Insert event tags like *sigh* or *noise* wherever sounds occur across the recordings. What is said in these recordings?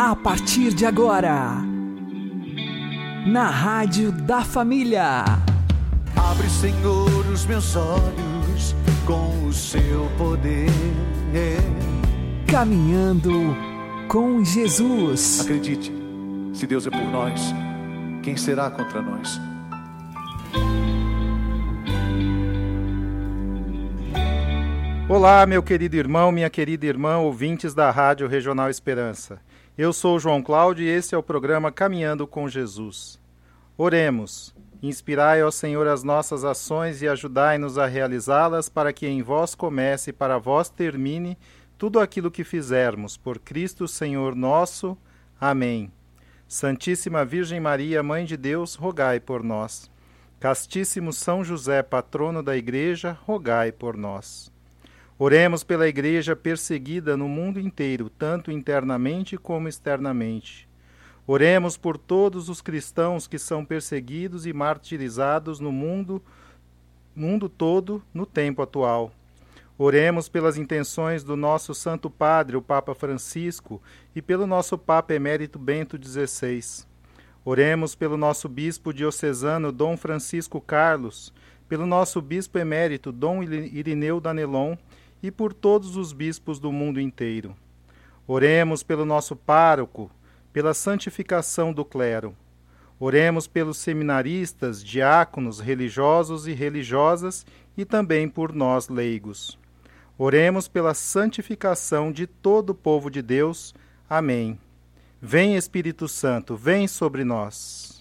A partir de agora, na Rádio da Família. Abre, Senhor, os meus olhos com o seu poder. Caminhando com Jesus. Acredite, se Deus é por nós, quem será contra nós? Olá, meu querido irmão, minha querida irmã, ouvintes da Rádio Regional Esperança. Eu sou João Cláudio e esse é o programa Caminhando com Jesus. Oremos. Inspirai, ó Senhor, as nossas ações e ajudai-nos a realizá-las para que em vós comece e para vós termine tudo aquilo que fizermos. Por Cristo, Senhor nosso. Amém. Santíssima Virgem Maria, Mãe de Deus, rogai por nós. Castíssimo São José, patrono da Igreja, rogai por nós. Oremos pela Igreja perseguida no mundo inteiro, tanto internamente como externamente. Oremos por todos os cristãos que são perseguidos e martirizados no mundo, mundo todo no tempo atual. Oremos pelas intenções do nosso Santo Padre, o Papa Francisco, e pelo nosso Papa Emérito Bento XVI. Oremos pelo nosso Bispo diocesano Dom Francisco Carlos, pelo nosso Bispo Emérito Dom Irineu Danelon e por todos os bispos do mundo inteiro. Oremos pelo nosso pároco, pela santificação do clero. Oremos pelos seminaristas, diáconos, religiosos e religiosas e também por nós leigos. Oremos pela santificação de todo o povo de Deus. Amém. Vem Espírito Santo, vem sobre nós.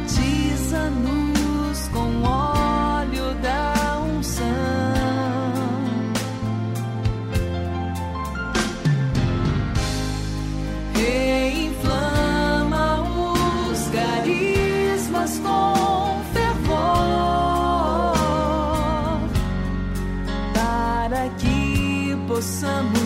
Batiza-nos com óleo da unção. Reinflama os carismas com fervor, para que possamos.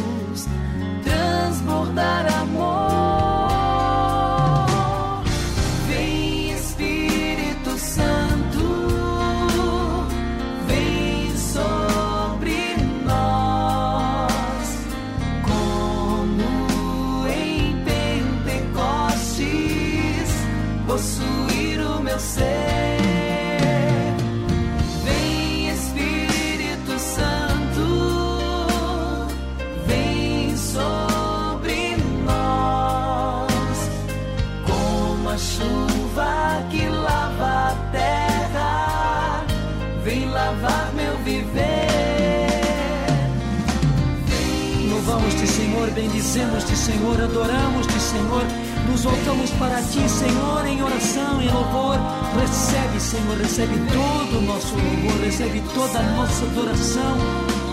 Voltamos para ti, Senhor, em oração, em louvor. Recebe, Senhor, recebe todo o nosso louvor, recebe toda a nossa adoração.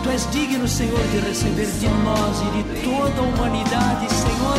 Tu és digno, Senhor, de receber de nós e de toda a humanidade, Senhor,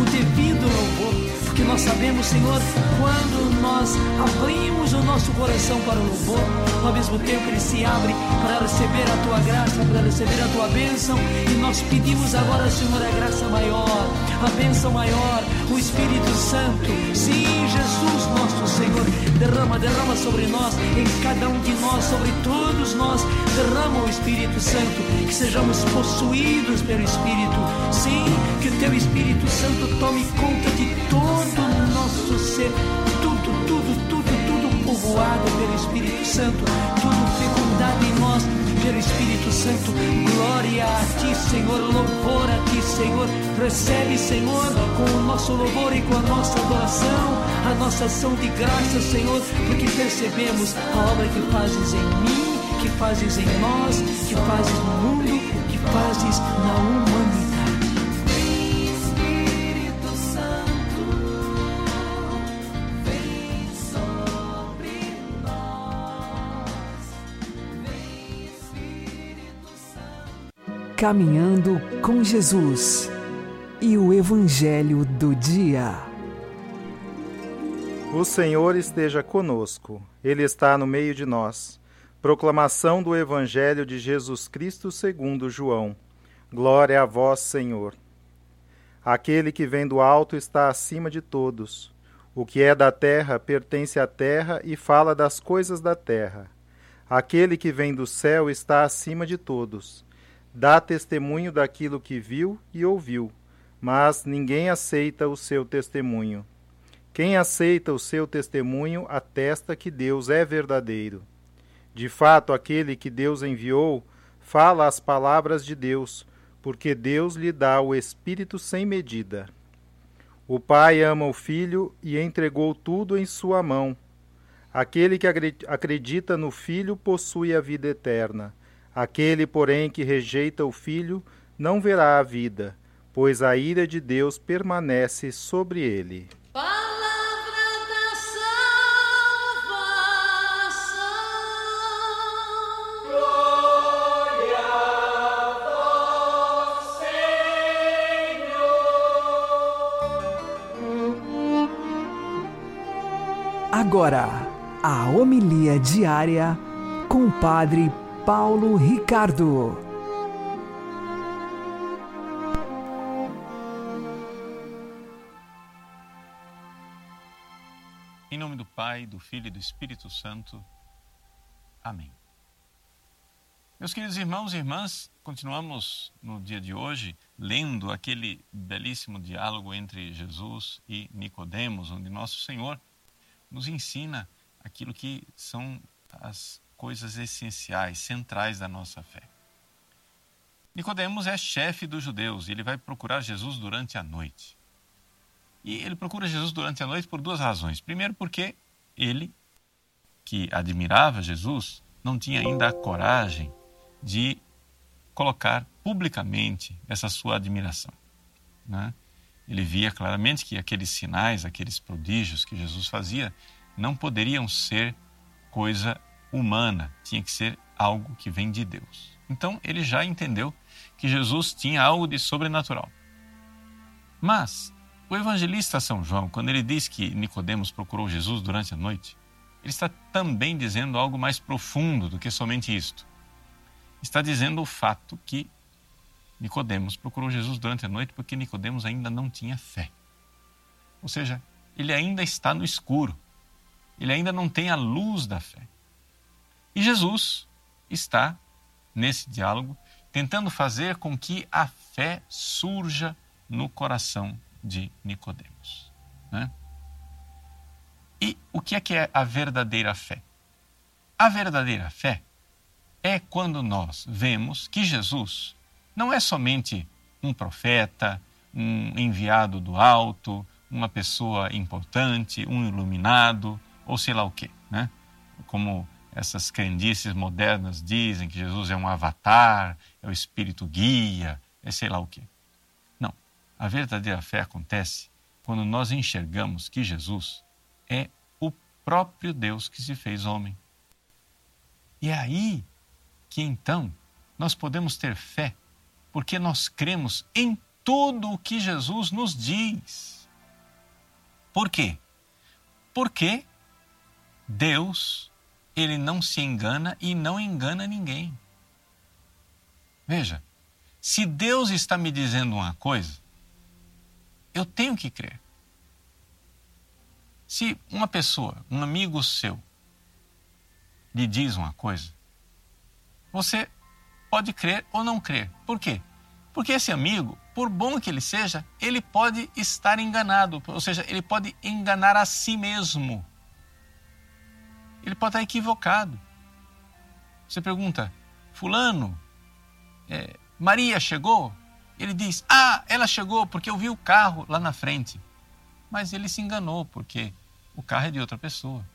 o devido louvor. Porque nós sabemos, Senhor, quando nós abrimos o nosso coração para o louvor, ao mesmo tempo ele se abre para receber a tua graça, para receber a tua bênção. E nós pedimos agora, Senhor, a graça maior, a bênção maior, o Espírito Santo. Sim, Jesus, nosso Senhor, derrama, derrama sobre nós, em cada um de nós, sobre todos nós, derrama o Espírito Santo, que sejamos possuídos pelo Espírito. Sim, que o teu Espírito Santo tome conta de todo o nosso ser, tudo, tudo, tudo, tudo povoado pelo Espírito Santo, tudo fecundado em nós pelo Espírito Santo. Glória a ti, Senhor, louvor a ti, Senhor. Recebe, Senhor, com o nosso louvor e com a nossa adoração, a nossa ação de graça, Senhor, porque percebemos a obra que fazes em mim, que fazes em nós, que fazes no mundo, que fazes na humanidade. Caminhando com Jesus e o Evangelho do Dia. O Senhor esteja conosco, Ele está no meio de nós. Proclamação do Evangelho de Jesus Cristo segundo João. Glória a vós, Senhor. Aquele que vem do alto está acima de todos. O que é da terra pertence à terra e fala das coisas da terra. Aquele que vem do céu está acima de todos. Dá testemunho daquilo que viu e ouviu, mas ninguém aceita o seu testemunho. Quem aceita o seu testemunho atesta que Deus é verdadeiro. De fato, aquele que Deus enviou fala as palavras de Deus, porque Deus lhe dá o Espírito sem medida. O Pai ama o Filho e entregou tudo em sua mão. Aquele que acredita no Filho possui a vida eterna. Aquele, porém, que rejeita o Filho não verá a vida, pois a ira de Deus permanece sobre ele. Palavra da salvação. Glória a vós, Senhor. Agora, a homilia diária com o Padre Paulo Ricardo. Em nome do Pai, do Filho e do Espírito Santo. Amém. Meus queridos irmãos e irmãs, continuamos no dia de hoje lendo aquele belíssimo diálogo entre Jesus e Nicodemos, onde nosso Senhor nos ensina aquilo que são as coisas essenciais, centrais da nossa fé. Nicodemos é chefe dos judeus e ele vai procurar Jesus durante a noite. E ele procura Jesus durante a noite por duas razões. Primeiro, porque ele, que admirava Jesus, não tinha ainda a coragem de colocar publicamente essa sua admiração. Né? Ele via claramente que aqueles sinais, aqueles prodígios que Jesus fazia, não poderiam ser coisa humana, tinha que ser algo que vem de Deus. Então ele já entendeu que Jesus tinha algo de sobrenatural. Mas o evangelista São João, quando ele diz que Nicodemos procurou Jesus durante a noite, ele está também dizendo algo mais profundo do que somente isto. Está dizendo o fato que Nicodemos procurou Jesus durante a noite porque Nicodemos ainda não tinha fé. Ou seja, ele ainda está no escuro. Ele ainda não tem a luz da fé. E Jesus está nesse diálogo tentando fazer com que a fé surja no coração de Nicodemos. Né? E o que é que é a verdadeira fé? A verdadeira fé é quando nós vemos que Jesus não é somente um profeta, um enviado do alto, uma pessoa importante, um iluminado, ou sei lá o quê, né? Como essas crendices modernas dizem que Jesus é um avatar, é o espírito guia, é sei lá o quê. Não. A verdadeira fé acontece quando nós enxergamos que Jesus é o próprio Deus que se fez homem. E é aí que então nós podemos ter fé, porque nós cremos em tudo o que Jesus nos diz. Por quê? Porque Deus, ele não se engana e não engana ninguém. Veja, se Deus está me dizendo uma coisa, eu tenho que crer. Se uma pessoa, um amigo seu, lhe diz uma coisa, você pode crer ou não crer. Por quê? Porque esse amigo, por bom que ele seja, ele pode estar enganado, ou seja, ele pode enganar a si mesmo. Ele pode estar equivocado. Você pergunta, Fulano, é, Maria chegou? Ele diz, Ah, ela chegou porque eu vi o carro lá na frente. Mas ele se enganou, porque o carro é de outra pessoa.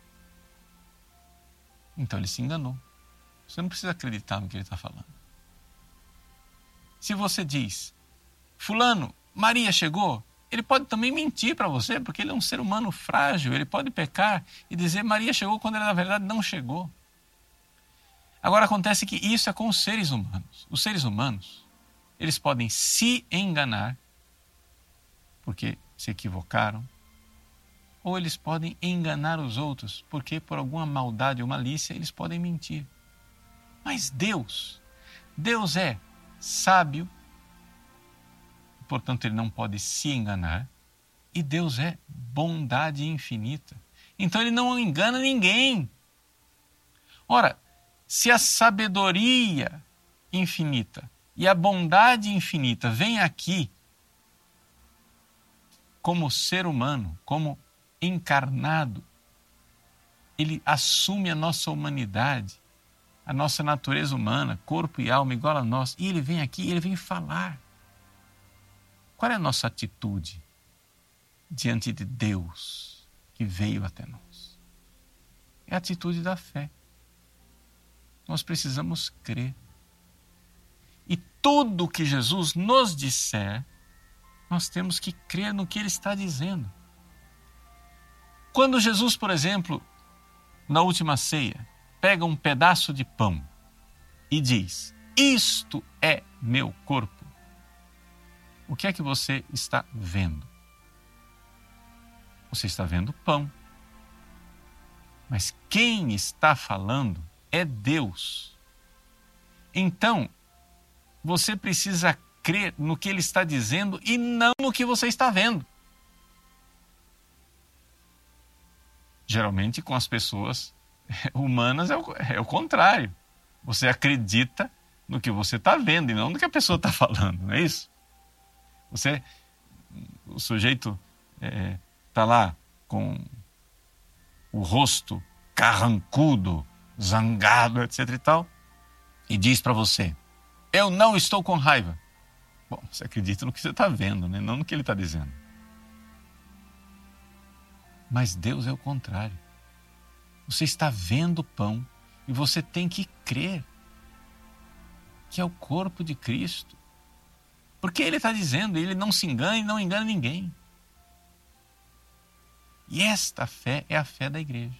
Então ele se enganou. Você não precisa acreditar no que ele está falando. Se você diz, Fulano, Maria chegou, ele pode também mentir para você, porque ele é um ser humano frágil, ele pode pecar e dizer Maria chegou quando ele na verdade não chegou. Agora acontece que isso é com os seres humanos. Os seres humanos, eles podem se enganar porque se equivocaram, ou eles podem enganar os outros porque por alguma maldade ou malícia eles podem mentir. Mas Deus, Deus é sábio, portanto ele não pode se enganar, e Deus é bondade infinita. Então ele não engana ninguém. Ora, se a sabedoria infinita e a bondade infinita vem aqui como ser humano, como encarnado, ele assume a nossa humanidade, a nossa natureza humana, corpo e alma igual a nós, e ele vem aqui, ele vem falar. Qual é a nossa atitude diante de Deus que veio até nós? É a atitude da fé. Nós precisamos crer. E tudo que Jesus nos disser, nós temos que crer no que ele está dizendo. Quando Jesus, por exemplo, na última ceia, pega um pedaço de pão e diz: Isto é meu corpo. O que é que você está vendo? Você está vendo pão. Mas quem está falando é Deus. Então, você precisa crer no que ele está dizendo e não no que você está vendo. Geralmente, com as pessoas *laughs* humanas é o, é o contrário. Você acredita no que você está vendo e não no que a pessoa está falando, não é isso? Você, o sujeito está é, tá lá com o rosto carrancudo, zangado, etc e tal, e diz para você: Eu não estou com raiva. Bom, você acredita no que você está vendo, né? não no que ele está dizendo. Mas Deus é o contrário. Você está vendo o pão e você tem que crer que é o corpo de Cristo. Porque ele está dizendo, ele não se engana e não engana ninguém. E esta fé é a fé da igreja.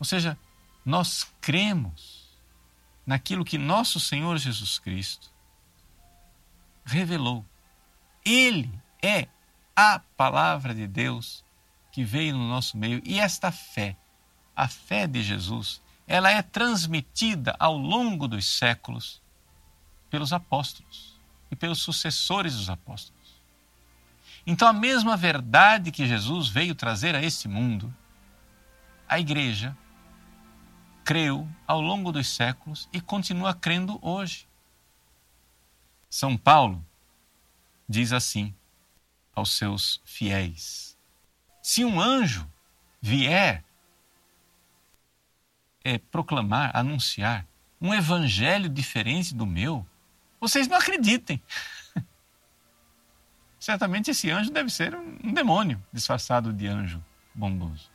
Ou seja, nós cremos naquilo que nosso Senhor Jesus Cristo revelou. Ele é a palavra de Deus que veio no nosso meio e esta fé a fé de Jesus, ela é transmitida ao longo dos séculos pelos apóstolos e pelos sucessores dos apóstolos. Então, a mesma verdade que Jesus veio trazer a este mundo, a igreja creu ao longo dos séculos e continua crendo hoje. São Paulo diz assim aos seus fiéis: Se um anjo vier é, proclamar, anunciar um evangelho diferente do meu, vocês não acreditem. *laughs* Certamente esse anjo deve ser um, demônio disfarçado de anjo bondoso.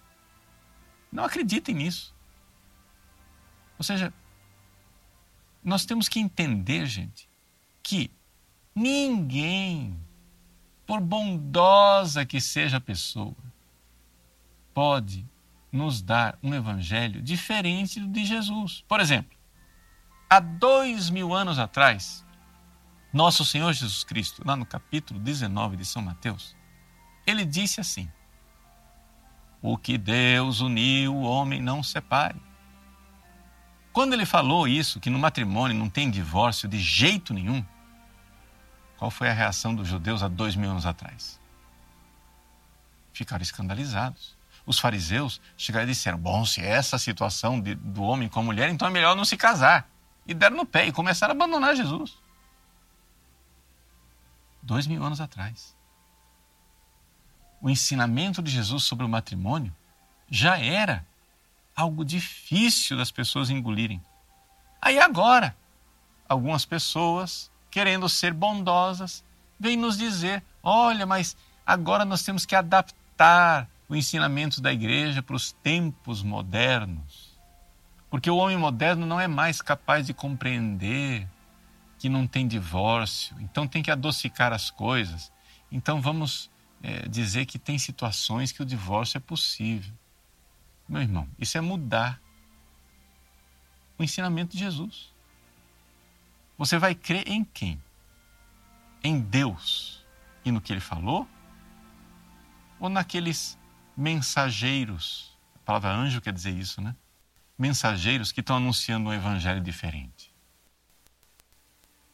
Não acreditem nisso. Ou seja, nós temos que entender, gente, que ninguém, por bondosa que seja a pessoa, pode nos dar um evangelho diferente do de Jesus. Por exemplo, há dois mil anos atrás, nosso Senhor Jesus Cristo, lá no capítulo 19 de São Mateus, ele disse assim: O que Deus uniu, o homem não separe. Quando ele falou isso, que no matrimônio não tem divórcio de jeito nenhum, qual foi a reação dos judeus há dois mil anos atrás? Ficaram escandalizados. Os fariseus chegaram e disseram: Bom, se essa situação de, do homem com a mulher, então é melhor não se casar. E deram no pé e começaram a abandonar Jesus. Dois mil anos atrás. O ensinamento de Jesus sobre o matrimônio já era algo difícil das pessoas engolirem. Aí agora, algumas pessoas, querendo ser bondosas, vêm nos dizer: olha, mas agora nós temos que adaptar o ensinamento da igreja para os tempos modernos. Porque o homem moderno não é mais capaz de compreender que não tem divórcio, então tem que adocicar as coisas. Então vamos é, dizer que tem situações que o divórcio é possível. Meu irmão, isso é mudar o ensinamento de Jesus. Você vai crer em quem? Em Deus e no que ele falou? Ou naqueles mensageiros? A palavra anjo quer dizer isso, né? Mensageiros que estão anunciando um evangelho diferente.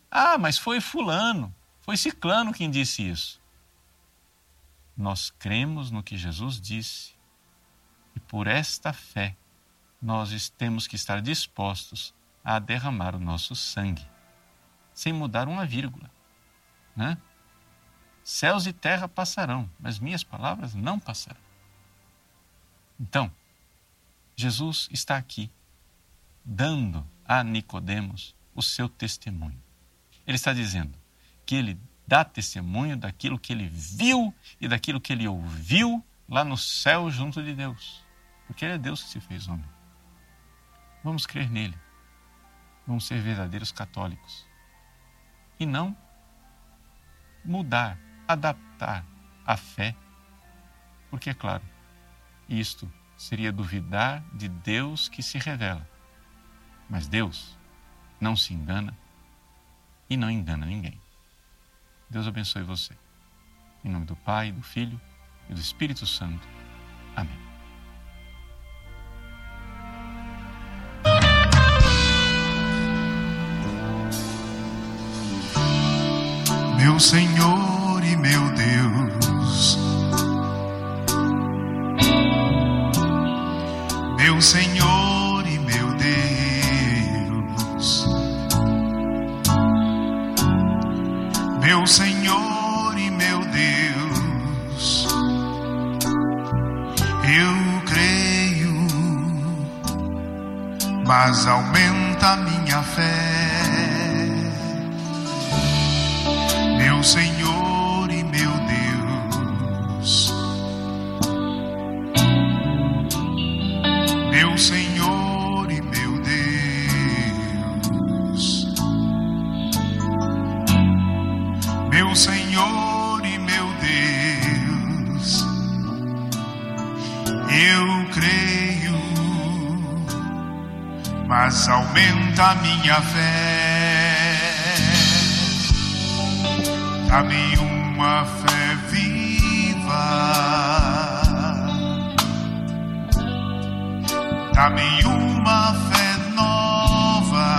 Ah, mas foi Fulano, foi Ciclano quem disse isso. Nós cremos no que Jesus disse e por esta fé, nós temos que estar dispostos a derramar o nosso sangue, sem mudar uma vírgula. Né? Céus e terra passarão, mas minhas palavras não passarão. Então, Jesus está aqui, dando a Nicodemos o seu testemunho. Ele está dizendo que ele dá testemunho daquilo que ele viu e daquilo que ele ouviu lá no céu junto de Deus. Porque Ele é Deus que se fez homem. Vamos crer nele. Vamos ser verdadeiros católicos. E não mudar, adaptar a fé. Porque, é claro, isto seria duvidar de Deus que se revela. Mas Deus não se engana e não engana ninguém. Deus abençoe você. Em nome do Pai, do Filho e do Espírito Santo. Amém. meu Senhor e meu Deus, meu Senhor creio, mas aumenta minha fé. Senhor mas aumenta minha fé. Dá-me uma fé viva. Dá-me uma fé nova.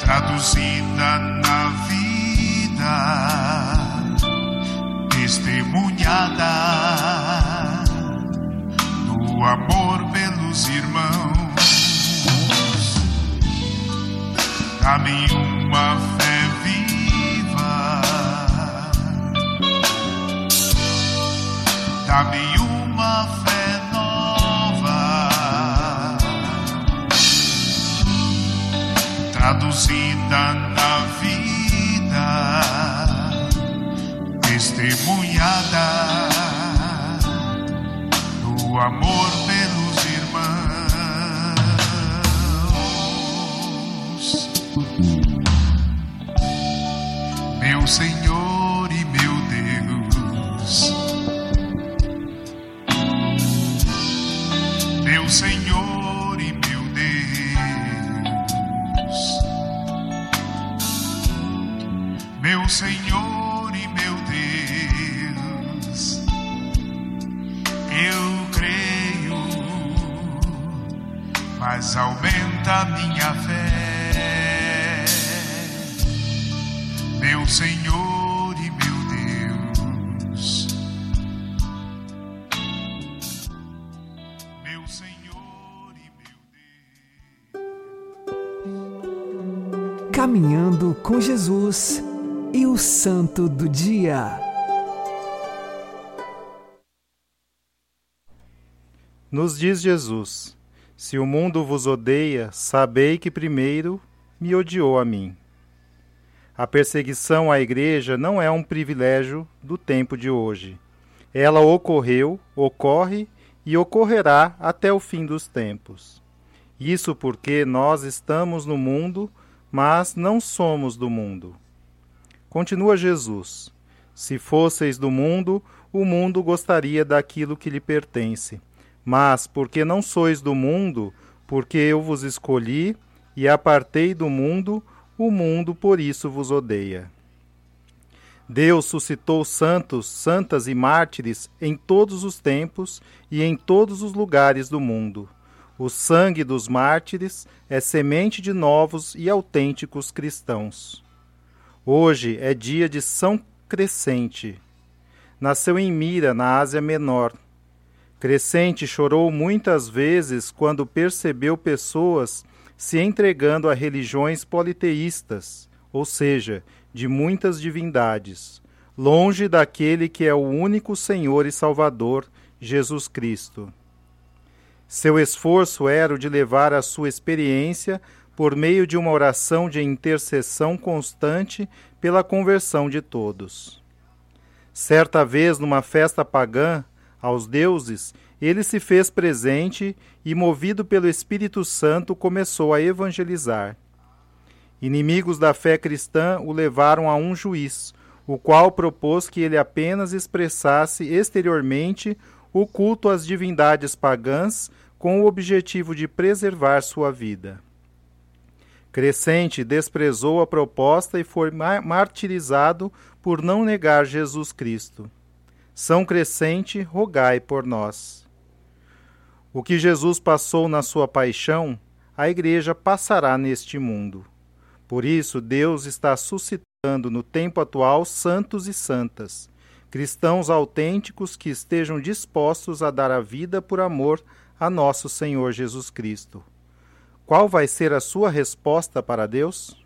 Traduzida na vida, testemunhada Dá-me uma fé viva. Dá-me uma fé nova, traduzida na vida, testemunhada do amor Santo do Dia. Nos diz Jesus: Se o mundo vos odeia, sabei que primeiro me odiou a mim. A perseguição à igreja não é um privilégio do tempo de hoje. Ela ocorreu, ocorre e ocorrerá até o fim dos tempos. Isso porque nós estamos no mundo, mas não somos do mundo. Continua Jesus: Se fosseis do mundo, o mundo gostaria daquilo que lhe pertence. Mas porque não sois do mundo, porque eu vos escolhi e apartei do mundo, o mundo por isso vos odeia. Deus suscitou santos, santas e mártires em todos os tempos e em todos os lugares do mundo. O sangue dos mártires é semente de novos e autênticos cristãos. Hoje é dia de São Crescente. Nasceu em Mira, na Ásia Menor. Crescente chorou muitas vezes quando percebeu pessoas se entregando a religiões politeístas, ou seja, de muitas divindades, longe daquele que é o único Senhor e Salvador, Jesus Cristo. Seu esforço era o de levar a sua experiência por meio de uma oração de intercessão constante pela conversão de todos. Certa vez, numa festa pagã aos deuses, ele se fez presente e, movido pelo Espírito Santo, começou a evangelizar. Inimigos da fé cristã o levaram a um juiz, o qual propôs que ele apenas expressasse exteriormente o culto às divindades pagãs com o objetivo de preservar sua vida. Crescente desprezou a proposta e foi martirizado por não negar Jesus Cristo. São Crescente, rogai por nós. O que Jesus passou na sua paixão, a Igreja passará neste mundo. Por isso, Deus está suscitando no tempo atual santos e santas, cristãos autênticos que estejam dispostos a dar a vida por amor a nosso Senhor Jesus Cristo. Qual vai ser a sua resposta para Deus?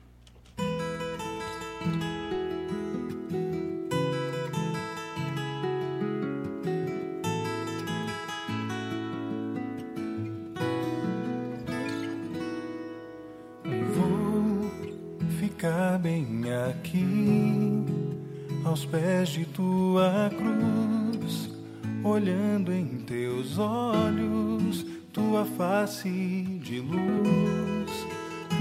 Ficar bem aqui, aos pés de tua cruz, olhando em teus olhos, tua face de luz.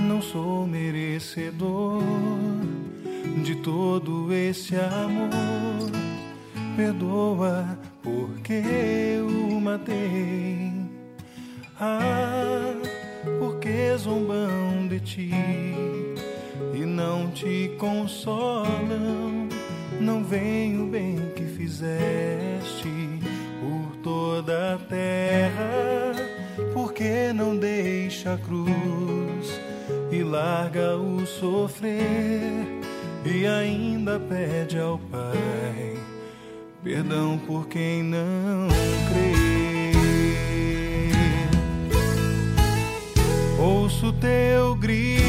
Não sou merecedor de todo esse amor. Perdoa porque eu matei. Ah, porque zombam de ti e não te consolam. Não vem o bem que fizeste toda a terra, porque não deixa a cruz e larga o sofrer e ainda pede ao Pai perdão por quem não crê. Ouço teu grito,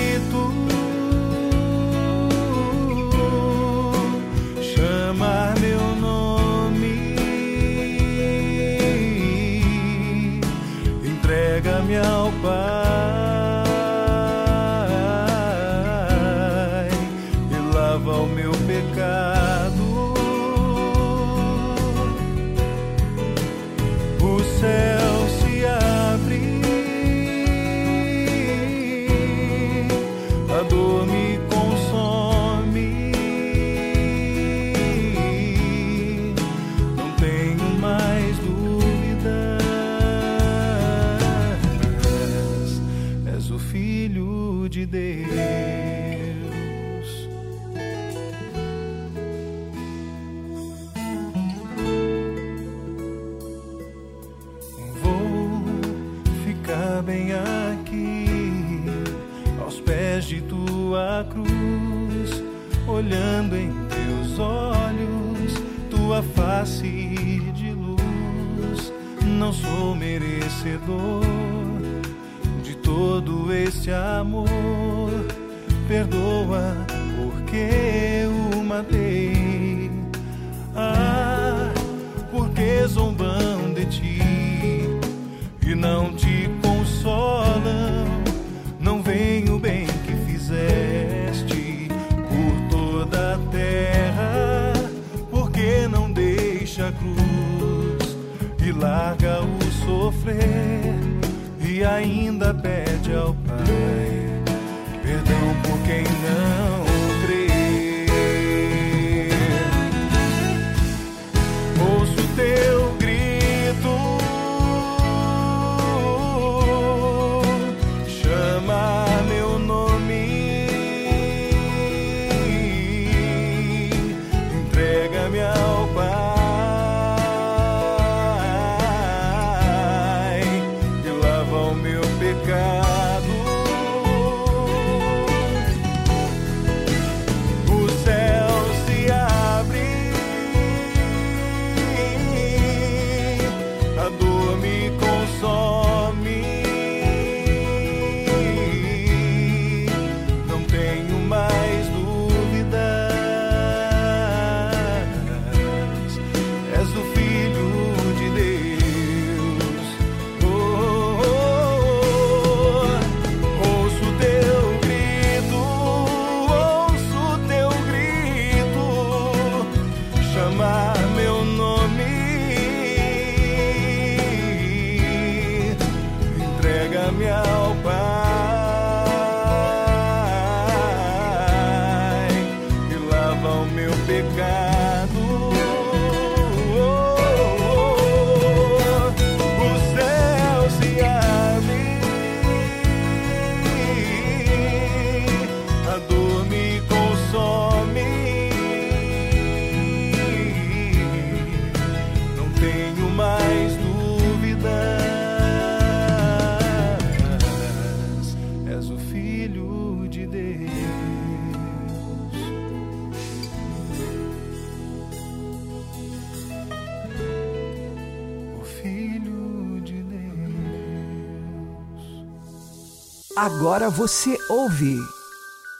Agora você ouve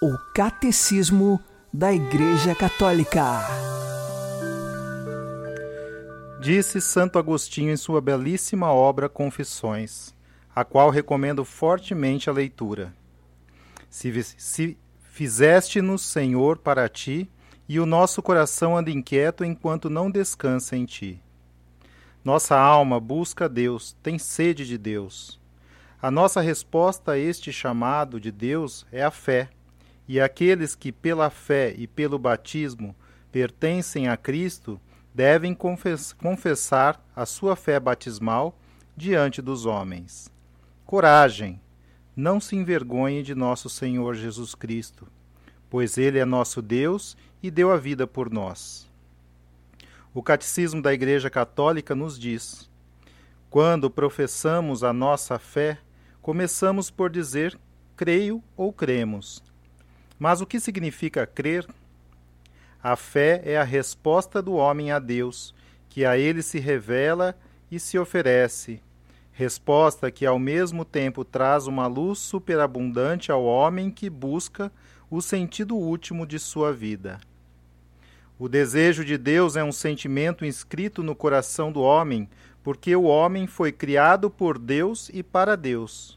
o Catecismo da Igreja Católica. Disse Santo Agostinho em sua belíssima obra Confissões, a qual recomendo fortemente a leitura. Se, se fizeste-nos, Senhor, para ti, e o nosso coração anda inquieto enquanto não descansa em ti. Nossa alma busca Deus, tem sede de Deus. A nossa resposta a este chamado de Deus é a fé, e aqueles que pela fé e pelo batismo pertencem a Cristo devem confess- confessar a sua fé batismal diante dos homens. Coragem! Não se envergonhe de nosso Senhor Jesus Cristo, pois Ele é nosso Deus e deu a vida por nós. O Catecismo da Igreja Católica nos diz: quando professamos a nossa fé, começamos por dizer creio ou cremos. Mas o que significa crer? A fé é a resposta do homem a Deus, que a ele se revela e se oferece. Resposta que ao mesmo tempo traz uma luz superabundante ao homem que busca o sentido último de sua vida. O desejo de Deus é um sentimento inscrito no coração do homem, porque o homem foi criado por Deus e para Deus.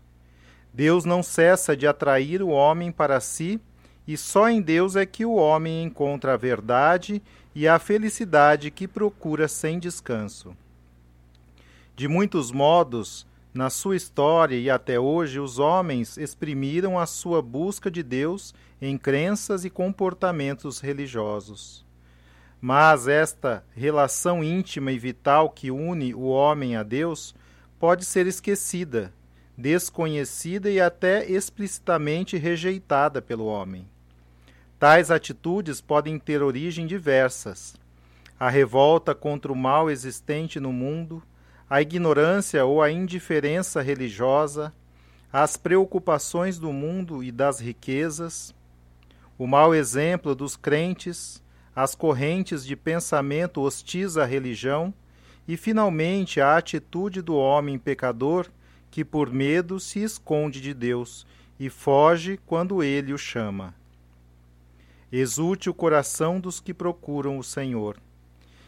Deus não cessa de atrair o homem para si, e só em Deus é que o homem encontra a verdade e a felicidade que procura sem descanso. De muitos modos, na sua história e até hoje, os homens exprimiram a sua busca de Deus em crenças e comportamentos religiosos. Mas esta relação íntima e vital que une o homem a Deus pode ser esquecida, desconhecida e até explicitamente rejeitada pelo homem. Tais atitudes podem ter origem diversas: a revolta contra o mal existente no mundo, a ignorância ou a indiferença religiosa, as preocupações do mundo e das riquezas, o mau exemplo dos crentes, as correntes de pensamento hostis à religião e, finalmente, a atitude do homem pecador que, por medo, se esconde de Deus e foge quando ele o chama. Exulte o coração dos que procuram o Senhor.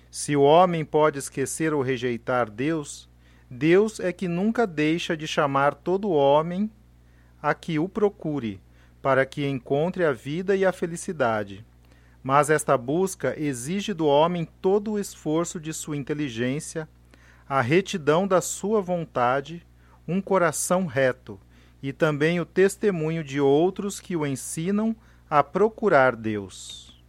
Se o homem pode esquecer ou rejeitar Deus, Deus é que nunca deixa de chamar todo homem a que o procure, para que encontre a vida e a felicidade. Mas esta busca exige do homem todo o esforço de sua inteligência, a retidão da sua vontade, um coração reto e também o testemunho de outros que o ensinam a procurar Deus.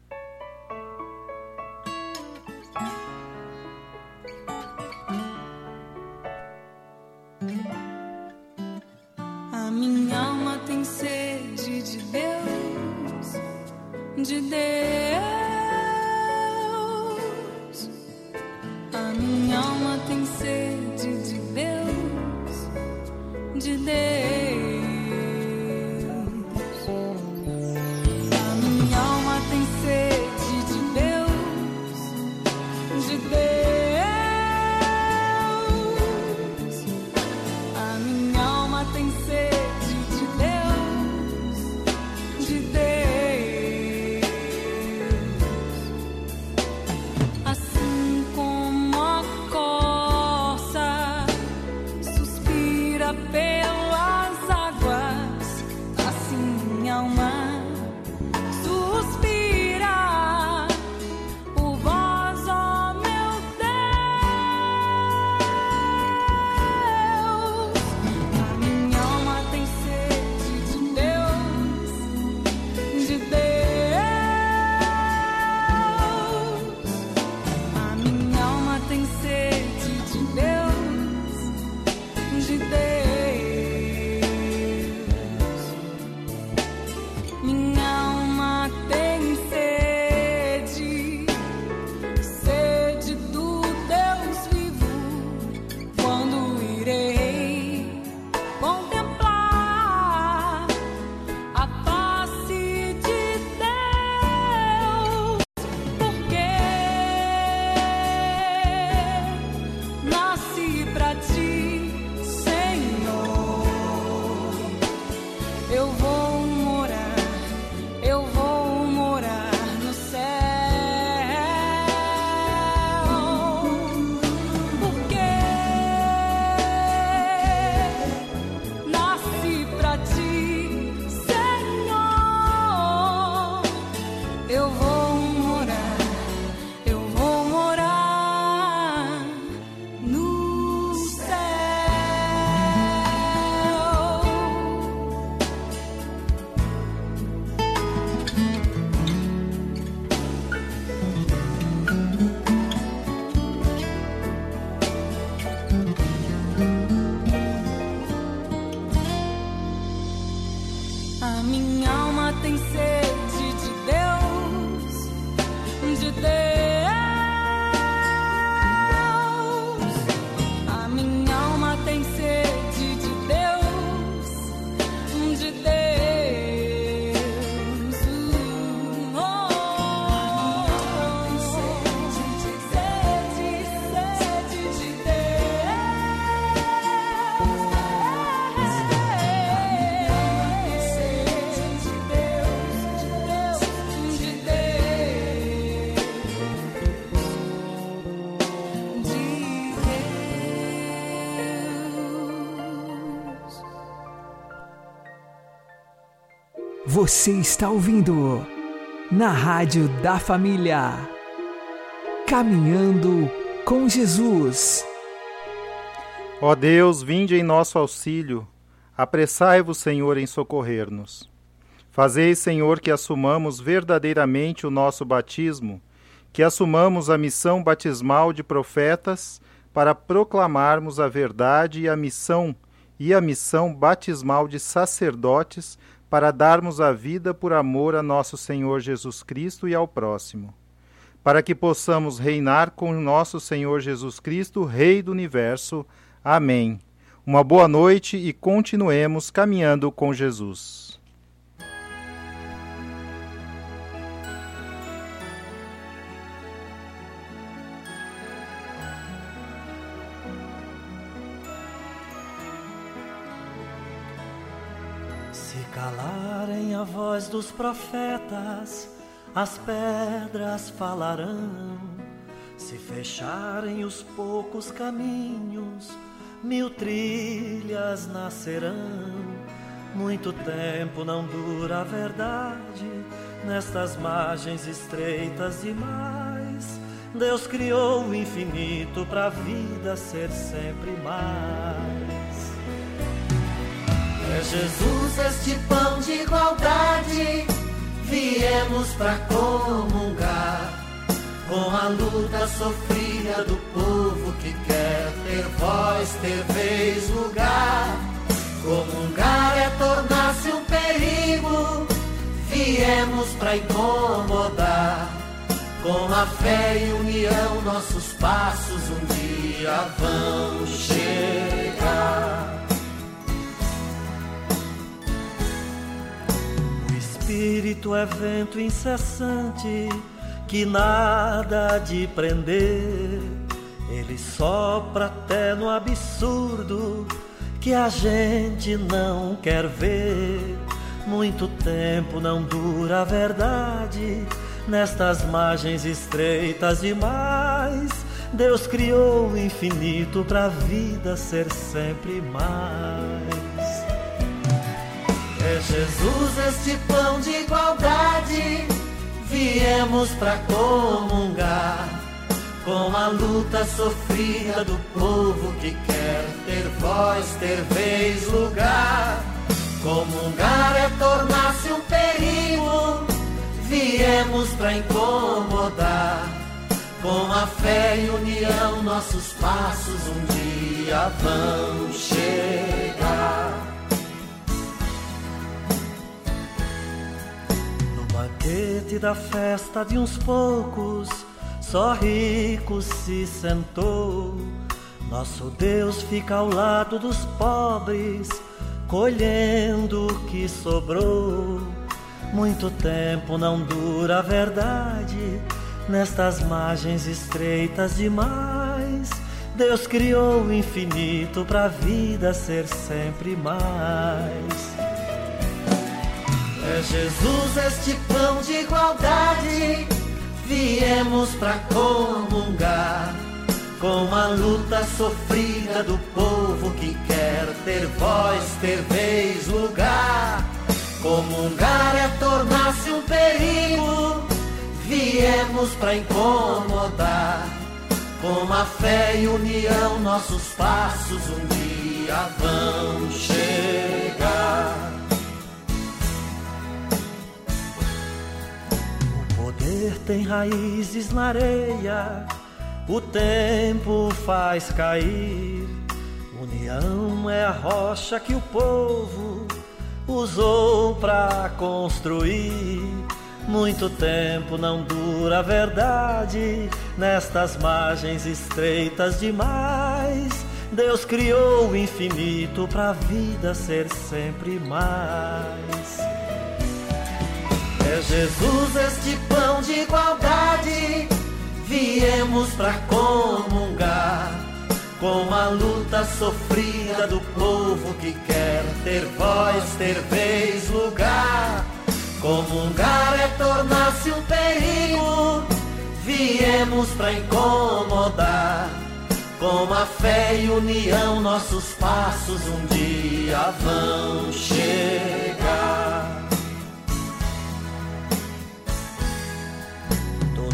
A minha alma tem sede de Deus, de Deus. A minha alma tem sede de Deus. A Você está ouvindo na Rádio da Família. Caminhando com Jesus. Ó Deus, vinde em nosso auxílio, apressai-vos, Senhor, em socorrer-nos. Fazei, Senhor, que assumamos verdadeiramente o nosso batismo, que assumamos a missão batismal de profetas para proclamarmos a verdade e a missão e a missão batismal de sacerdotes para darmos a vida por amor a nosso Senhor Jesus Cristo e ao próximo. Para que possamos reinar com nosso Senhor Jesus Cristo, Rei do universo. Amém. Uma boa noite e continuemos caminhando com Jesus. Calarem a voz dos profetas, as pedras falarão. Se fecharem os poucos caminhos, mil trilhas nascerão. Muito tempo não dura a verdade nestas margens estreitas demais. Deus criou o infinito para a vida ser sempre mais. Jesus este pão de igualdade, viemos para comungar com a luta sofrida do povo que quer ter voz, ter vez, lugar. Comungar é tornar-se um perigo, viemos para incomodar. Com a fé e união, nossos passos um dia vão chegar. Espírito é vento incessante que nada de prender. Ele sopra até no absurdo que a gente não quer ver. Muito tempo não dura a verdade nestas margens estreitas demais. Deus criou o infinito para a vida ser sempre mais. Jesus este pão de igualdade, viemos para comungar com a luta sofrida do povo que quer ter voz, ter vez, lugar. Comungar é tornar-se um perigo, viemos para incomodar. Com a fé e união, nossos passos um dia vão chegar. Banquete da festa de uns poucos, só rico se sentou. Nosso Deus fica ao lado dos pobres, colhendo o que sobrou. Muito tempo não dura a verdade, nestas margens estreitas demais. Deus criou o infinito para a vida ser sempre mais. É Jesus este pão de igualdade, viemos para comungar com a luta sofrida do povo que quer ter voz, ter vez, lugar. Comungar é tornar-se um perigo, viemos para incomodar. Com a fé e união, nossos passos um dia vão chegar. Poder tem raízes na areia, o tempo faz cair. União é a rocha que o povo usou para construir. Muito tempo não dura a verdade nestas margens estreitas demais. Deus criou o infinito para a vida ser sempre mais. É Jesus este pão de igualdade, viemos para comungar com a luta sofrida do povo que quer ter voz, ter vez, lugar. Comungar é tornar-se um perigo, viemos para incomodar. Com a fé e união, nossos passos um dia vão chegar.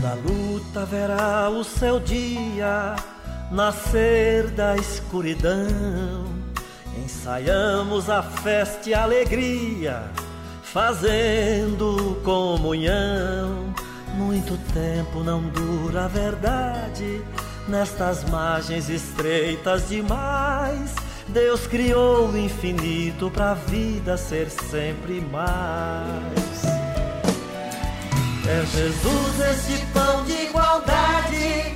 Toda luta verá o seu dia nascer da escuridão. Ensaiamos a festa e a alegria, fazendo comunhão. Muito tempo não dura a verdade, nestas margens estreitas demais. Deus criou o infinito para a vida ser sempre mais. É Jesus este pão de igualdade,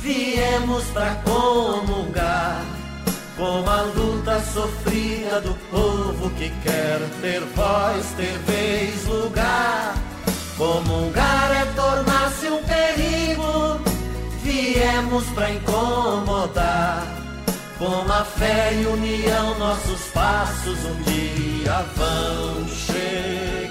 viemos para comungar com a luta sofrida do povo que quer ter voz, ter vez, lugar. Comungar é tornar-se um perigo, viemos pra incomodar. Com a fé e união, nossos passos um dia vão chegar.